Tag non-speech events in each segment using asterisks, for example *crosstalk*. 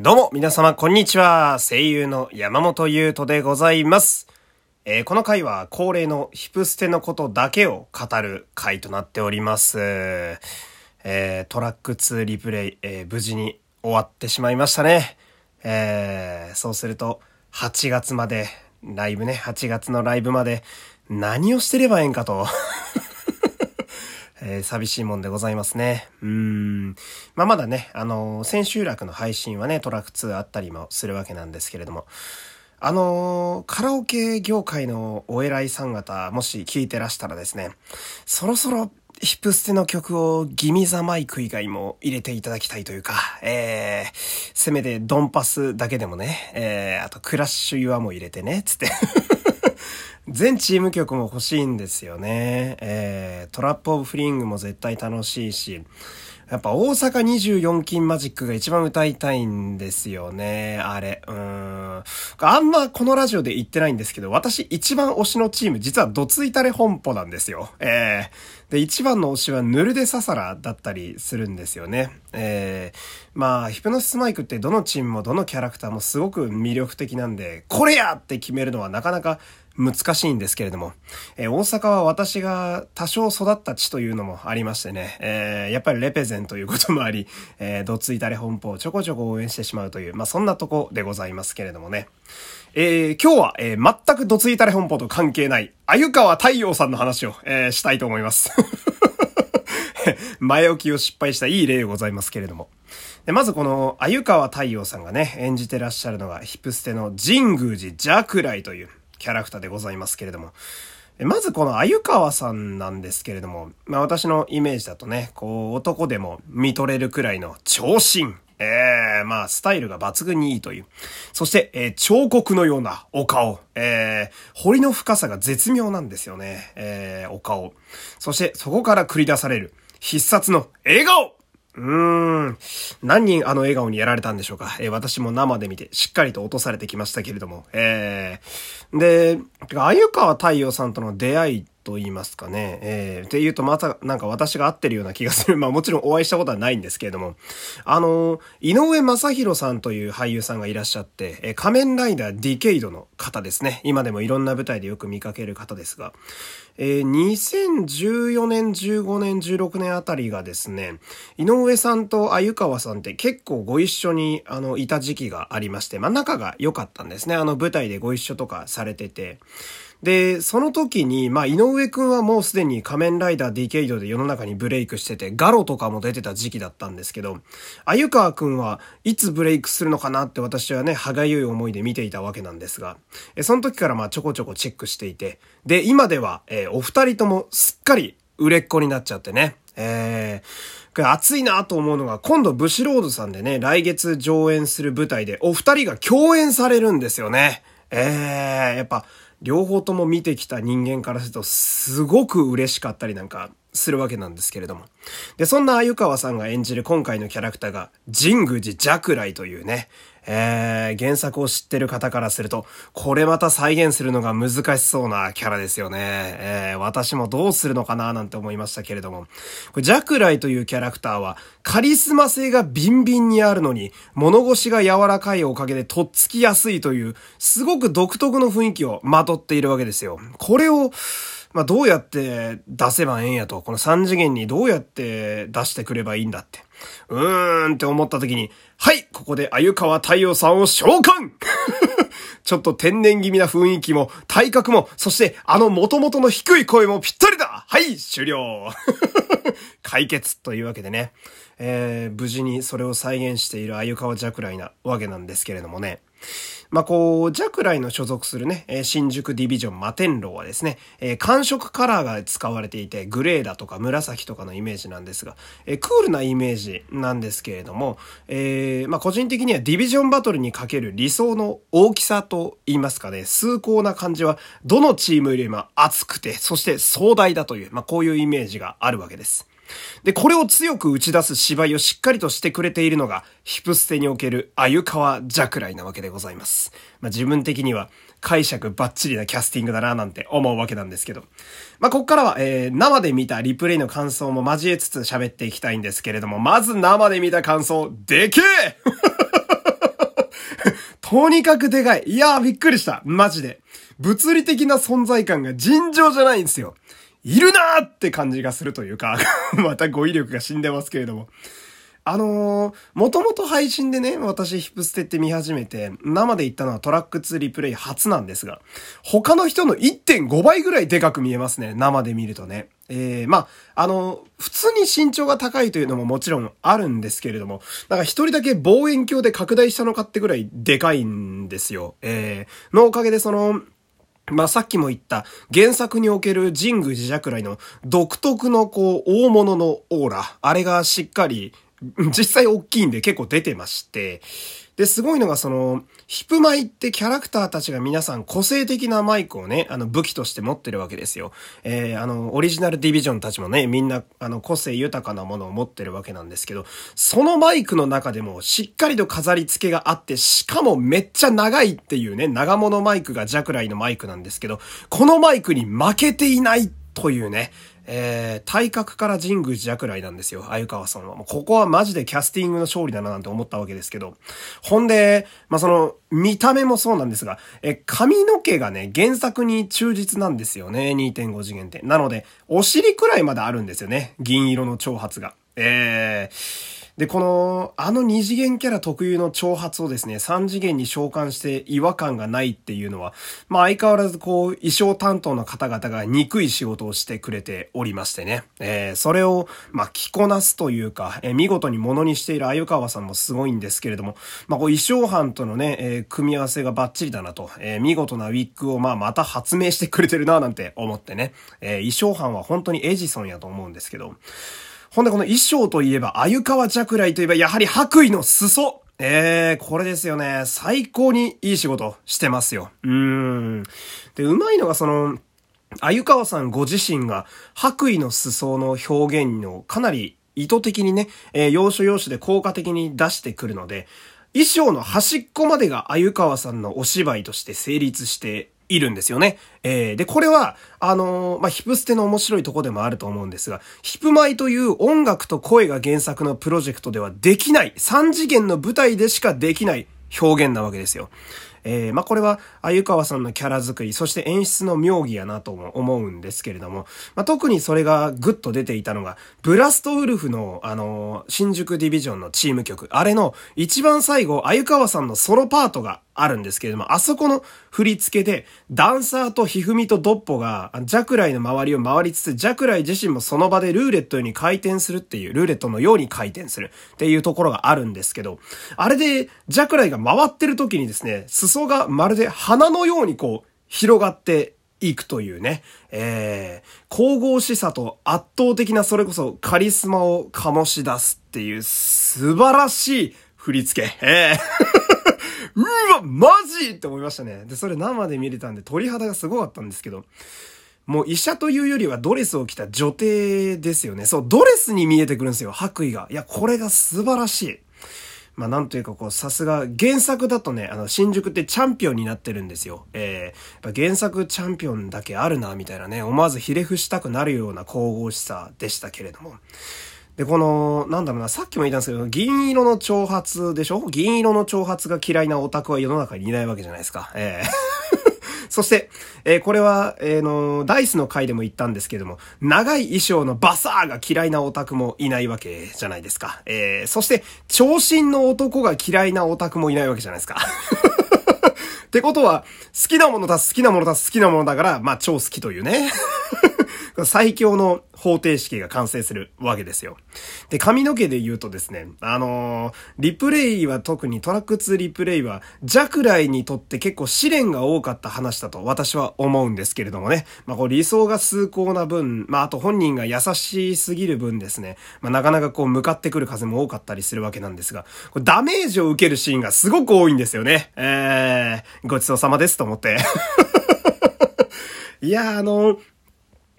どうも、皆様、こんにちは。声優の山本優斗でございます。えー、この回は恒例のヒプステのことだけを語る回となっております。えー、トラック2リプレイ、えー、無事に終わってしまいましたね。え、そうすると、8月まで、ライブね、8月のライブまで、何をしてればええんかとえー、寂しいもんでございますね。うん。まあ、まだね、あのー、千秋楽の配信はね、トラック2あったりもするわけなんですけれども、あのー、カラオケ業界のお偉いさん方、もし聞いてらしたらですね、そろそろヒプステの曲を Gimme the Mic 以外も入れていただきたいというか、えー、せめてドンパスだけでもね、えー、あと Crush Your も入れてね、つって全チーム曲も欲しいんですよね。えー、 Trap of Fling も絶対楽しいし、やっぱ大阪24金マジックが一番歌いたいんですよね。あれ。うん。あんまこのラジオで言ってないんですけど、私一番推しのチーム、実はドツイタレ本舗なんですよ。えー、で、一番の推しはヌルデササラだったりするんですよね。えー、まあ、ヒプノシスマイクってどのチームもどのキャラクターもすごく魅力的なんで、これやって決めるのはなかなか難しいんですけれども、えー、大阪は私が多少育った地というのもありましてね、えー、やっぱりレペゼンということもあり、えー、どついたれ本舗をちょこちょこ応援してしまうという、まあそんなとこでございますけれどもね。えー、今日は、えー、全くどついたれ本舗と関係ない、鮎川太陽さんの話を、えー、したいと思います。*laughs* 前置きを失敗したいい例でございますけれども。でまずこの、鮎川太陽さんがね、演じてらっしゃるのが、ヒプステの神宮寺ジャクライという、キャラクターでございますけれども。まずこの鮎川さんなんですけれども、まあ私のイメージだとね、こう男でも見とれるくらいの長身。ええー、まあ、スタイルが抜群にいいという。そして、えー、彫刻のようなお顔。えー、彫りの深さが絶妙なんですよね。えー、お顔。そして、そこから繰り出される必殺の笑顔うーん。何人あの笑顔にやられたんでしょうか？えー、私も生で見てしっかりと落とされてきましたけれども。えー、で、鮎川太陽さんとの出会いっと言いますかね。えー、って言うとまたなんか私が合ってるような気がする。*laughs* まあもちろんお会いしたことはないんですけれども。あの、井上正宏さんという俳優さんがいらっしゃって、えー、仮面ライダーディケイドの方ですね。今でもいろんな舞台でよく見かける方ですが。えー、2014年、15年、16年あたりがですね、井上さんと鮎川さんって結構ご一緒に、あの、いた時期がありまして、まあ仲が良かったんですね。あの舞台でご一緒とかされてて。で、その時に、まあ、井上くんはもうすでに仮面ライダーディケイドで世の中にブレイクしてて、ガロとかも出てた時期だったんですけど、鮎川くんはいつブレイクするのかなって私はね、歯がゆい思いで見ていたわけなんですが、えその時からまあちょこちょこチェックしていて、で、今では、えー、お二人ともすっかり売れっ子になっちゃってね、えー、熱いなと思うのが、今度ブシロードさんでね、来月上演する舞台でお二人が共演されるんですよね。えー、やっぱ、両方とも見てきた人間からするとすごく嬉しかったりなんかするわけなんですけれども。で、そんな鮎川さんが演じる今回のキャラクターが、神宮寺ジャクライというね、えー、原作を知ってる方からすると、これまた再現するのが難しそうなキャラですよね。えー、私もどうするのかななんて思いましたけれども。これジャクライというキャラクターは、カリスマ性がビンビンにあるのに、物腰が柔らかいおかげでとっつきやすいという、すごく独特の雰囲気をまとっているわけですよ。これを、まあ、どうやって出せばええんやと、この3次元にどうやって出してくればいいんだって。うーんって思った時に、はい、ここで鮎川太陽さんを召喚。*laughs* ちょっと天然気味な雰囲気も、体格も、そしてあの元々の低い声もぴったりだ。はい、終了。*laughs* 解決というわけでね、えー、無事にそれを再現している鮎川ジャクライなわけなんですけれどもね。まあ、こう、ジャクライの所属するね、新宿ディビジョン摩天楼はですね、え感触カラーが使われていて、グレーだとか紫とかのイメージなんですが、えクールなイメージなんですけれども、え、ま、個人的にはディビジョンバトルにかける理想の大きさと言いますかね、崇高な感じは、どのチームよりも熱くて、そして壮大だという、ま、こういうイメージがあるわけです。で、これを強く打ち出す芝居をしっかりとしてくれているのが、ヒプステにおける鮎川ジャクライなわけでございます。まあ、自分的には解釈バッチリなキャスティングだななんて思うわけなんですけど。まあ、こっからは、えー、生で見たリプレイの感想も交えつつ喋っていきたいんですけれども、まず生で見た感想、でけえ *laughs* とにかくでかい。いやーびっくりした。マジで。物理的な存在感が尋常じゃないんですよ。いるなーって感じがするというか *laughs* また語彙力が死んでますけれども。あのー、もともと配信でね、私ヒップステって見始めて、生で行ったのはトラック2リプレイ初なんですが、他の人の1.5倍ぐらいでかく見えますね、生で見るとね。えー、まあ、あの、普通に身長が高いというのももちろんあるんですけれども、なんか一人だけ望遠鏡で拡大したのかってぐらいでかいんですよ。えー、のおかげでその、まあ、さっきも言った原作における神宮寺ジャライの独特のこう大物のオーラ、あれがしっかり実際大きいんで結構出てまして、で、すごいのがその、ヒプマイってキャラクターたちが皆さん個性的なマイクをね、あの武器として持ってるわけですよ。えー、あの、オリジナルディビジョンたちもね、みんな、あの、個性豊かなものを持ってるわけなんですけど、そのマイクの中でもしっかりと飾り付けがあって、しかもめっちゃ長いっていうね、長物マイクがジャクライのマイクなんですけど、このマイクに負けていないというね、えー、体格から神宮寺役来なんですよ、鮎川さんは。もうここはマジでキャスティングの勝利だななんて思ったわけですけど。ほんで、まあ、その、見た目もそうなんですが、え、髪の毛がね、原作に忠実なんですよね、2.5次元って。なので、お尻くらいまであるんですよね、銀色の長髪が。えー、で、この、あの二次元キャラ特有の挑発をですね、三次元に召喚して違和感がないっていうのは、まあ相変わらずこう、衣装担当の方々が憎い仕事をしてくれておりましてね。えー、それを、まあ着こなすというか、えー、見事に物にしている鮎川さんもすごいんですけれども、まあこう衣装班とのね、えー、組み合わせがバッチリだなと、えー、見事なウィッグをまあまた発明してくれてるななんて思ってね、えー、衣装班は本当にエジソンやと思うんですけど、ほんでこの衣装といえば、鮎川着来といえば、やはり白衣の裾ええー、これですよね。最高にいい仕事してますよ。うーん。で、うまいのがその、鮎川さんご自身が白衣の裾の表現のかなり意図的にね、えー、要所要所で効果的に出してくるので、衣装の端っこまでが鮎川さんのお芝居として成立しているんですよね。えー、で、これは、あのー、まあ、ヒプステの面白いとこでもあると思うんですが、ヒプマイという音楽と声が原作のプロジェクトではできない、3次元の舞台でしかできない表現なわけですよ。えー、まあ、これは、あゆかわさんのキャラ作り、そして演出の妙義やなとも思うんですけれども、まあ、特にそれがグッと出ていたのが、ブラストウルフの、あのー、新宿ディビジョンのチーム曲、あれの一番最後、あゆかわさんのソロパートがあるんですけれども、あそこの振り付けで、ダンサーとひふみとドッポが、ジャクライの周りを回りつつ、ジャクライ自身もその場でルーレットに回転するっていう、ルーレットのように回転するっていうところがあるんですけど、あれで、ジャクライが回ってる時にですね、裾がまるで花のようにこう、広がっていくというね、えー、神々しさと圧倒的なそれこそカリスマを醸し出すっていう素晴らしい振り付け。えーうわ、マジって思いましたね。で、それ生で見れたんで鳥肌がすごかったんですけど、もう医者というよりはドレスを着た女帝ですよね。そう、ドレスに見えてくるんですよ、白衣が。いや、これが素晴らしい。まあ、なんというかこう、さすが、原作だとね、あの、新宿ってチャンピオンになってるんですよ。えー、原作チャンピオンだけあるな、みたいなね、思わずひれ伏したくなるような神々しさでしたけれども。で、この、なんだろうな、さっきも言ったんですけど、銀色の挑発でしょ？銀色の挑発が嫌いなオタクは世の中にいないわけじゃないですか。ええー *laughs* そして、えー、これは、えー、の、ダイスの回でも言ったんですけども、長い衣装のバサーが嫌いなオタクもいないわけじゃないですか。えー、そして、長身の男が嫌いなオタクもいないわけじゃないですか。*laughs* ってことは、好きなもの足す好きなもの足す好きなものだから、まあ超好きというね。*laughs* 最強の方程式が完成するわけですよ。で、髪の毛で言うとですね、あのー、リプレイは特にトラック2リプレイは、ジャクライにとって結構試練が多かった話だと私は思うんですけれどもね。まあ、こう理想が崇高な分、まあ、あと本人が優しすぎる分ですね、まあ、なかなかこう向かってくる風も多かったりするわけなんですが、これダメージを受けるシーンがすごく多いんですよね。えー、ごちそうさまですと思って。*laughs* いや、あの、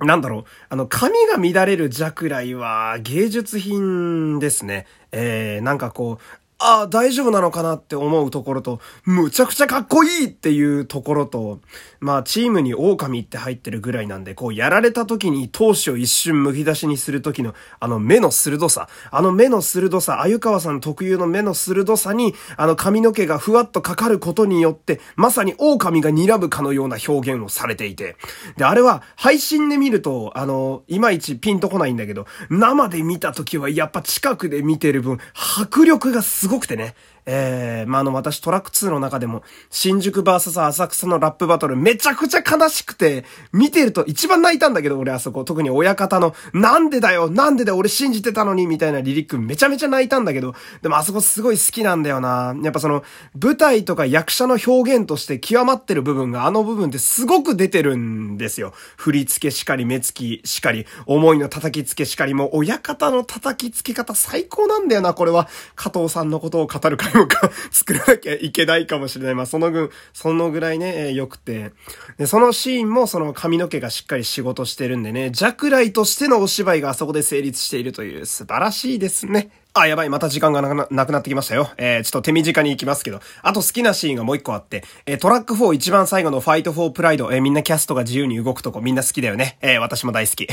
なんだろう、あの、髪が乱れるジャクライは芸術品ですね。えー、なんかこう、ああ、大丈夫なのかなって思うところと、むちゃくちゃかっこいいっていうところと、まあ、チームに狼って入ってるぐらいなんで、こう、やられた時に闘志を一瞬剥き出しにする時の、あの目の鋭さ、あの目の鋭さ、鮎川さん特有の目の鋭さに、あの髪の毛がふわっとかかることによって、まさに狼が睨むかのような表現をされていて、で、あれは、配信で見ると、あの、いまいちピンとこないんだけど、生で見た時はやっぱ近くで見てる分、迫力がすごごくてね、えー、まあ、あの、私トラック2の中でも、新宿バーサス浅草のラップバトルめちゃくちゃ悲しくて、見てると一番泣いたんだけど、俺あそこ、特に親方の、なんでだよ、なんでだよ、俺信じてたのに、みたいなリリックめちゃめちゃ泣いたんだけど、でもあそこすごい好きなんだよな。やっぱその、舞台とか役者の表現として極まってる部分が、あの部分ってすごく出てるんですよ。振り付けしかり、目つきしかり、思いの叩き付けしかり、もう親方の叩き付け方最高なんだよな、これは。加藤さんのことを語る会もか作らなきゃいけないかもしれない。まあ、その分、そのぐらいね、良くて。で、そのシーンもその髪の毛がしっかり仕事してるんでね、弱雷としてのお芝居があそこで成立しているという素晴らしいですね。あ、やばい、また時間がなくなくなってきましたよ。えー、ちょっと手短に行きますけど。あと好きなシーンがもう一個あって、えー、トラック4一番最後のファイトフォープライド、えー、みんなキャストが自由に動くとこみんな好きだよね。えー、私も大好き。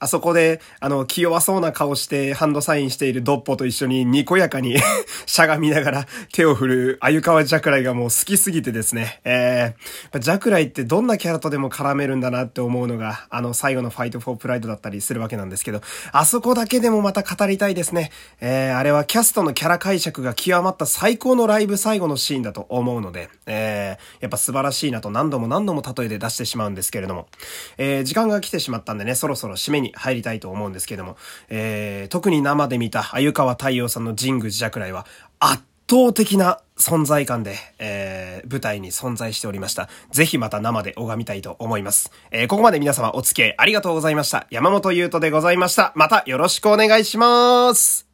あそこで、あの、気弱そうな顔してハンドサインしているドッポと一緒ににこやかに *laughs* しゃがみながら手を振る、あゆかわジャクライがもう好きすぎてですね。えー、ジャクライってどんなキャラとでも絡めるんだなって思うのが、あの、最後のファイトフォープライドだったりするわけなんですけど、あそこだけでもまた語りたいですね。えー、あれはキャストのキャラ解釈が極まった最高のライブ最後のシーンだと思うので、えー、やっぱ素晴らしいなと何度も何度も例えで出してしまうんですけれども、えー、時間が来てしまったんでね、そろそろ締めにに入りたいと思うんですけども、えー、特に生で見た鮎川太陽さんの神宮寺桜井は圧倒的な存在感で、えー、舞台に存在しておりました。ぜひまた生で拝みたいと思います。えー、ここまで皆様お付き合いありがとうございました。山本優斗でございました。またよろしくお願いします。